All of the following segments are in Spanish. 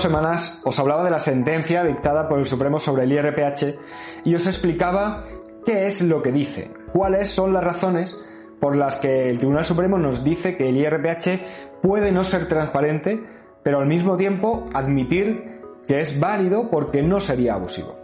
Semanas os hablaba de la sentencia dictada por el Supremo sobre el IRPH y os explicaba qué es lo que dice, cuáles son las razones por las que el Tribunal Supremo nos dice que el IRPH puede no ser transparente, pero al mismo tiempo admitir que es válido porque no sería abusivo.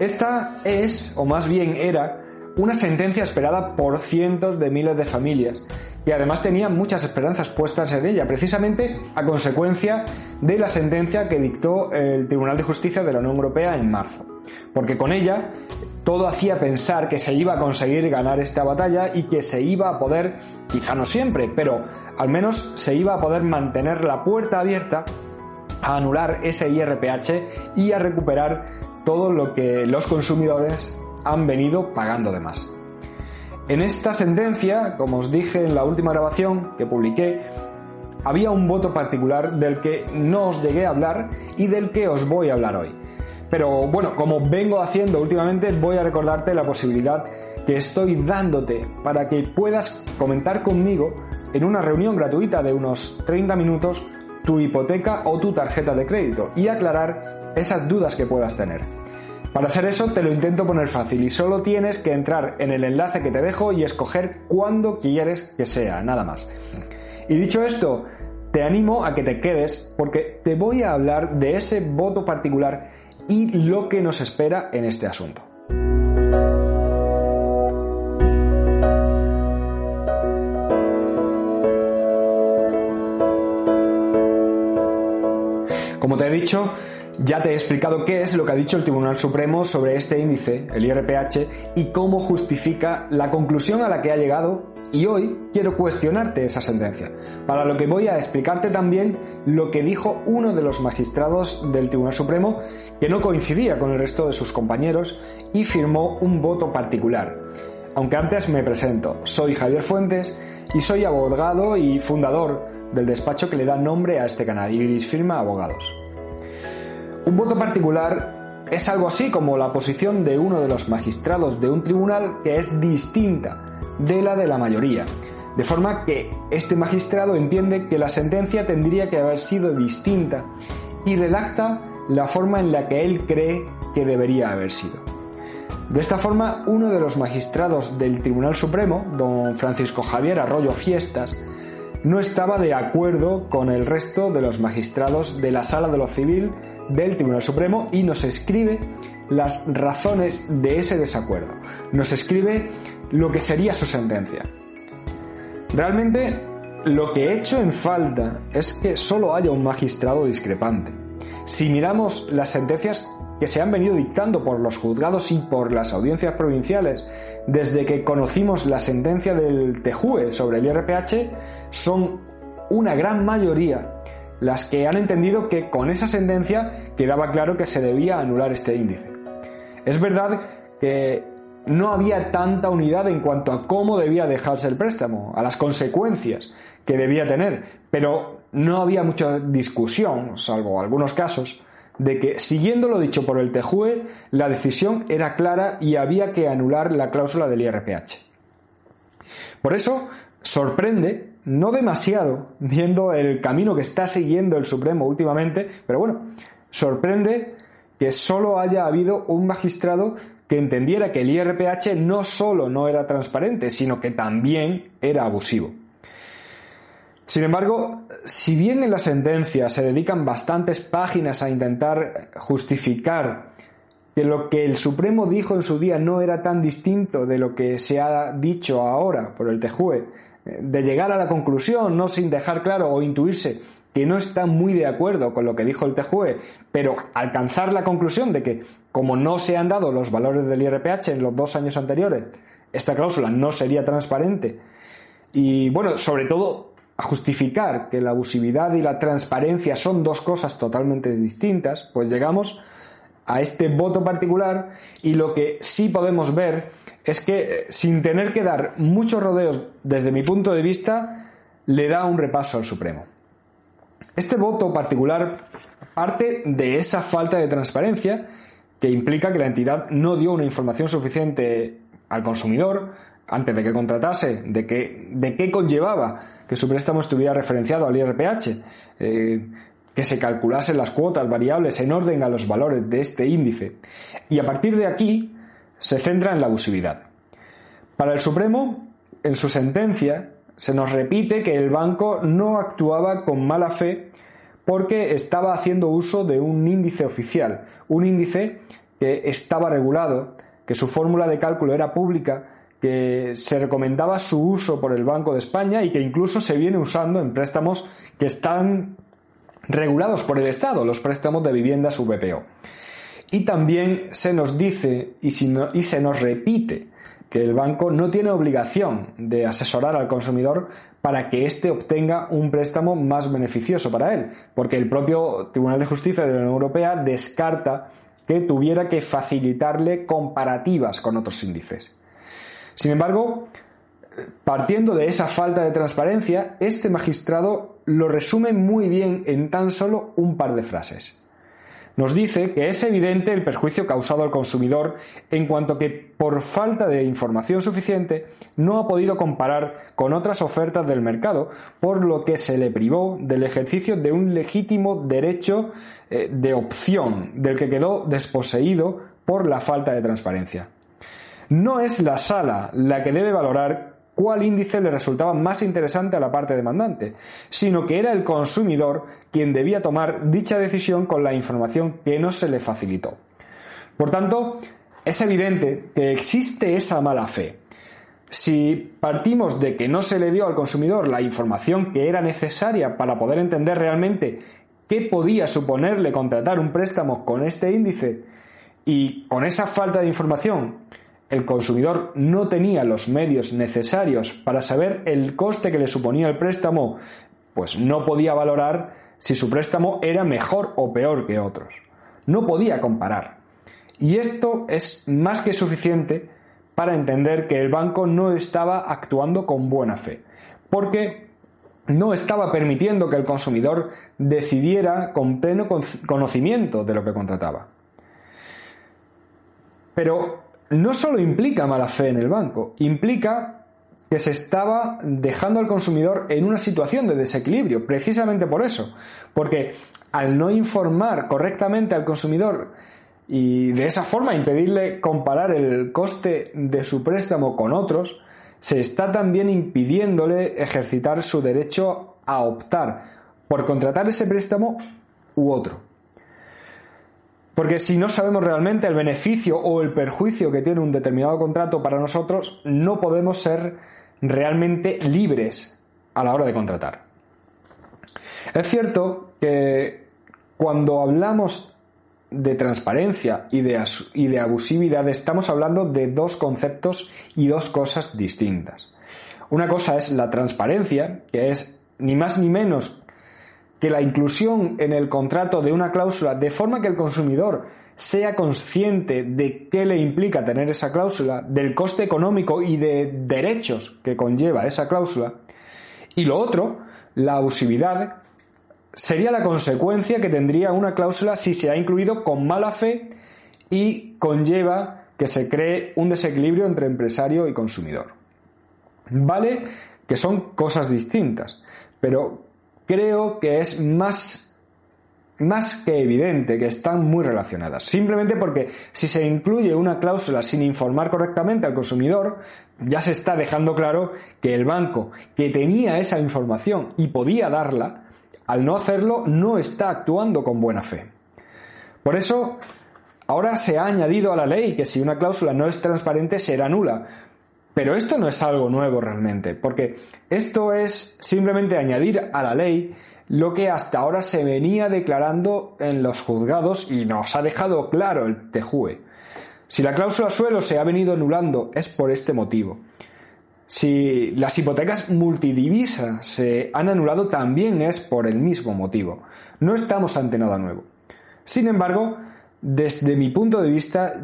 Esta es, o más bien era, una sentencia esperada por cientos de miles de familias y además tenía muchas esperanzas puestas en ella, precisamente a consecuencia de la sentencia que dictó el Tribunal de Justicia de la Unión Europea en marzo. Porque con ella todo hacía pensar que se iba a conseguir ganar esta batalla y que se iba a poder, quizá no siempre, pero al menos se iba a poder mantener la puerta abierta a anular ese IRPH y a recuperar todo lo que los consumidores han venido pagando de más. En esta sentencia, como os dije en la última grabación que publiqué, había un voto particular del que no os llegué a hablar y del que os voy a hablar hoy. Pero bueno, como vengo haciendo últimamente, voy a recordarte la posibilidad que estoy dándote para que puedas comentar conmigo en una reunión gratuita de unos 30 minutos tu hipoteca o tu tarjeta de crédito y aclarar esas dudas que puedas tener. Para hacer eso te lo intento poner fácil y solo tienes que entrar en el enlace que te dejo y escoger cuándo quieres que sea, nada más. Y dicho esto, te animo a que te quedes porque te voy a hablar de ese voto particular y lo que nos espera en este asunto. Como te he dicho, ya te he explicado qué es lo que ha dicho el Tribunal Supremo sobre este índice, el IRPH, y cómo justifica la conclusión a la que ha llegado y hoy quiero cuestionarte esa sentencia, para lo que voy a explicarte también lo que dijo uno de los magistrados del Tribunal Supremo que no coincidía con el resto de sus compañeros y firmó un voto particular. Aunque antes me presento, soy Javier Fuentes y soy abogado y fundador del despacho que le da nombre a este canal, Iris Firma Abogados. Un voto particular es algo así como la posición de uno de los magistrados de un tribunal que es distinta de la de la mayoría, de forma que este magistrado entiende que la sentencia tendría que haber sido distinta y redacta la forma en la que él cree que debería haber sido. De esta forma, uno de los magistrados del Tribunal Supremo, don Francisco Javier Arroyo Fiestas, no estaba de acuerdo con el resto de los magistrados de la Sala de lo Civil del Tribunal Supremo y nos escribe las razones de ese desacuerdo. Nos escribe lo que sería su sentencia. Realmente lo que he hecho en falta es que solo haya un magistrado discrepante. Si miramos las sentencias que se han venido dictando por los juzgados y por las audiencias provinciales desde que conocimos la sentencia del TEJUE sobre el IRPH, son una gran mayoría las que han entendido que con esa sentencia quedaba claro que se debía anular este índice. Es verdad que no había tanta unidad en cuanto a cómo debía dejarse el préstamo, a las consecuencias que debía tener, pero no había mucha discusión, salvo algunos casos, de que, siguiendo lo dicho por el TEJUE, la decisión era clara y había que anular la cláusula del IRPH. Por eso, sorprende, no demasiado, viendo el camino que está siguiendo el Supremo últimamente, pero bueno, sorprende que solo haya habido un magistrado que entendiera que el IRPH no solo no era transparente, sino que también era abusivo. Sin embargo, si bien en la sentencia se dedican bastantes páginas a intentar justificar que lo que el Supremo dijo en su día no era tan distinto de lo que se ha dicho ahora por el TEJUE, de llegar a la conclusión, no sin dejar claro o intuirse que no está muy de acuerdo con lo que dijo el TJUE, pero alcanzar la conclusión de que como no se han dado los valores del IRPH en los dos años anteriores, esta cláusula no sería transparente. Y bueno, sobre todo justificar que la abusividad y la transparencia son dos cosas totalmente distintas, pues llegamos a este voto particular y lo que sí podemos ver es que eh, sin tener que dar muchos rodeos desde mi punto de vista, le da un repaso al Supremo. Este voto particular parte de esa falta de transparencia que implica que la entidad no dio una información suficiente al consumidor antes de que contratase, de, qué conllevaba que su préstamo estuviera referenciado al IRPH, eh, que se calculasen las cuotas variables en orden a los valores de este índice. Y a partir de aquí se centra en la abusividad. Para el Supremo, en su sentencia, se nos repite que el banco no actuaba con mala fe porque estaba haciendo uso de un índice oficial, un índice que estaba regulado, que su fórmula de cálculo era pública, que se recomendaba su uso por el Banco de España y que incluso se viene usando en préstamos que están regulados por el Estado, los préstamos de viviendas VPO. Y también se nos dice y, se nos repite que el banco no tiene obligación de asesorar al consumidor para que éste obtenga un préstamo más beneficioso para él, porque el propio Tribunal de Justicia de la Unión Europea descarta que tuviera que facilitarle comparativas con otros índices. Sin embargo, partiendo de esa falta de transparencia, este magistrado lo resume muy bien en tan solo un par de frases nos dice que es evidente el perjuicio causado al consumidor en cuanto que por falta de información suficiente no ha podido comparar con otras ofertas del mercado, por lo que se le privó del ejercicio de un legítimo derecho eh, de opción del que quedó desposeído por la falta de transparencia. No es la sala la que debe valorar cuál índice le resultaba más interesante a la parte demandante, sino que era el consumidor quien debía tomar dicha decisión con la información que no se le facilitó. Por tanto, es evidente que existe esa mala fe. Si partimos de que no se le dio al consumidor la información que era necesaria para poder entender realmente qué podía suponerle contratar un préstamo con este índice y con esa falta de información el consumidor no tenía los medios necesarios para saber el coste que le suponía el préstamo, pues no podía valorar si su préstamo era mejor o peor que otros. No podía comparar. Y esto es más que suficiente para entender que el banco no estaba actuando con buena fe, porque no estaba permitiendo que el consumidor decidiera con pleno conocimiento de lo que contrataba. Pero no solo implica mala fe en el banco, implica que se estaba dejando al consumidor en una situación de desequilibrio, precisamente por eso, porque al no informar correctamente al consumidor y de esa forma impedirle comparar el coste de su préstamo con otros, se está también impidiéndole ejercitar su derecho a optar por contratar ese préstamo u otro. Porque si no sabemos realmente el beneficio o el perjuicio que tiene un determinado contrato para nosotros, no podemos ser realmente libres a la hora de contratar. Es cierto que cuando hablamos de transparencia y de, abusividad estamos hablando de dos conceptos y dos cosas distintas. Una cosa es la transparencia, que es ni más ni menos que la inclusión en el contrato de una cláusula de forma que el consumidor sea consciente de qué le implica tener esa cláusula, del coste económico y de derechos que conlleva esa cláusula. Y lo otro, la abusividad, sería la consecuencia que tendría una cláusula si se ha incluido con mala fe y conlleva que se cree un desequilibrio entre empresario y consumidor. Vale que son cosas distintas, pero creo que es más más que evidente que están muy relacionadas. Simplemente porque si se incluye una cláusula sin informar correctamente al consumidor, ya se está dejando claro que el banco que tenía esa información y podía darla, al no hacerlo no está actuando con buena fe. Por eso, ahora se ha añadido a la ley que si una cláusula no es transparente será nula. Pero esto no es algo nuevo realmente, porque esto es simplemente añadir a la ley lo que hasta ahora se venía declarando en los juzgados y nos ha dejado claro el TEJUE. Si la cláusula suelo se ha venido anulando es por este motivo. Si las hipotecas multidivisas se han anulado también es por el mismo motivo. No estamos ante nada nuevo. Sin embargo, desde mi punto de vista,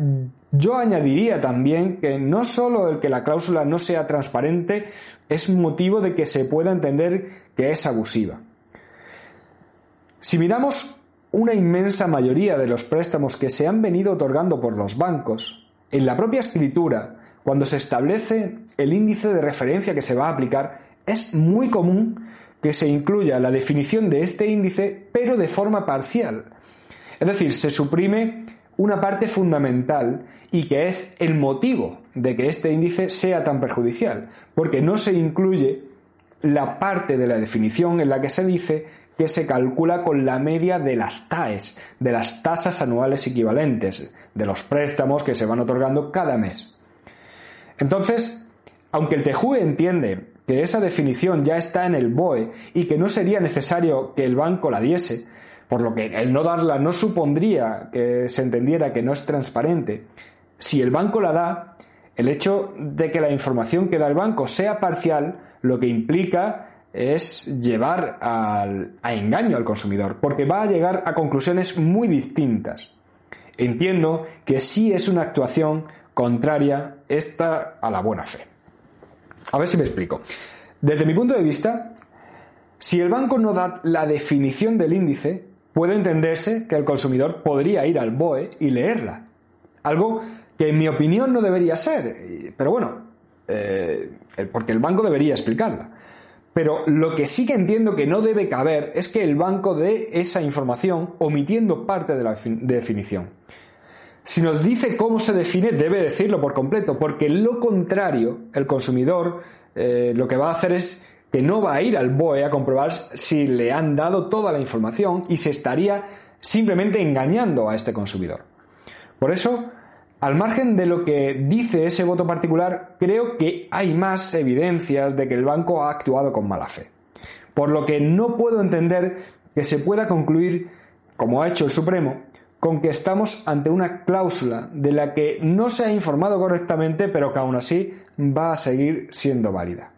yo añadiría también que no solo el que la cláusula no sea transparente es motivo de que se pueda entender que es abusiva. Si miramos una inmensa mayoría de los préstamos que se han venido otorgando por los bancos, en la propia escritura, cuando se establece el índice de referencia que se va a aplicar, es muy común que se incluya la definición de este índice, pero de forma parcial. Es decir, se suprime una parte fundamental y que es el motivo de que este índice sea tan perjudicial, porque no se incluye la parte de la definición en la que se dice que se calcula con la media de las TAES, de las tasas anuales equivalentes, de los préstamos que se van otorgando cada mes. Entonces, aunque el TEJUE entiende que esa definición ya está en el BOE y que no sería necesario que el banco la diese, por lo que el no darla no supondría que se entendiera que no es transparente, si el banco la da, el hecho de que la información que da el banco sea parcial, lo que implica es llevar al, a engaño al consumidor, porque va a llegar a conclusiones muy distintas. Entiendo que sí es una actuación contraria esta a la buena fe. A ver si me explico. Desde mi punto de vista, si el banco no da la definición del índice, puede entenderse que el consumidor podría ir al BOE y leerla. Algo que en mi opinión no debería ser, pero bueno, eh, porque el banco debería explicarla. Pero lo que sí que entiendo que no debe caber es que el banco dé esa información omitiendo parte de la definición. Si nos dice cómo se define, debe decirlo por completo, porque lo contrario, el consumidor eh, lo que va a hacer es que no va a ir al BOE a comprobar si le han dado toda la información y se estaría simplemente engañando a este consumidor. Por eso, al margen de lo que dice ese voto particular, creo que hay más evidencias de que el banco ha actuado con mala fe. Por lo que no puedo entender que se pueda concluir, como ha hecho el Supremo, con que estamos ante una cláusula de la que no se ha informado correctamente, pero que aún así va a seguir siendo válida.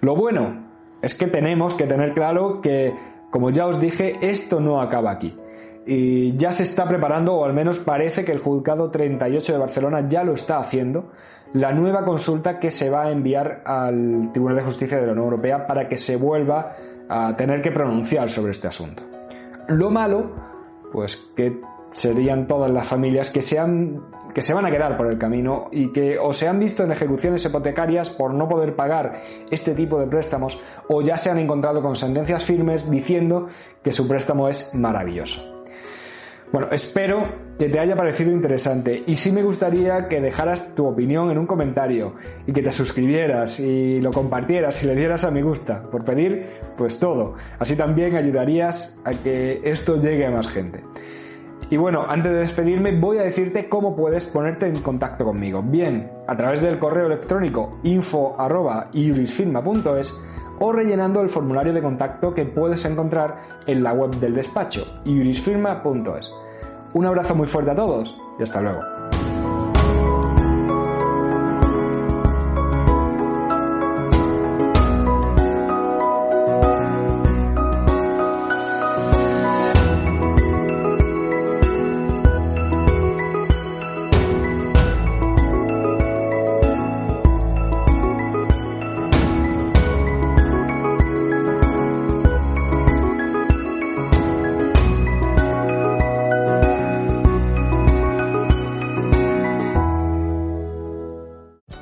Lo bueno es que tenemos que tener claro que, como ya os dije, esto no acaba aquí y ya se está preparando, o al menos parece que el juzgado 38 de Barcelona ya lo está haciendo, la nueva consulta que se va a enviar al Tribunal de Justicia de la Unión Europea para que se vuelva a tener que pronunciar sobre este asunto. Lo malo, pues que serían todas las familias que se, que se van a quedar por el camino y que o se han visto en ejecuciones hipotecarias por no poder pagar este tipo de préstamos o ya se han encontrado con sentencias firmes diciendo que su préstamo es maravilloso. Bueno, espero que te haya parecido interesante y sí me gustaría que dejaras tu opinión en un comentario y que te suscribieras y lo compartieras y le dieras a me gusta, por pedir pues todo. Así también ayudarías a que esto llegue a más gente. Y bueno, antes de despedirme voy a decirte cómo puedes ponerte en contacto conmigo. Bien, a través del correo electrónico info.iurisfirma.es o rellenando el formulario de contacto que puedes encontrar en la web del despacho iurisfirma.es. Un abrazo muy fuerte a todos y hasta luego.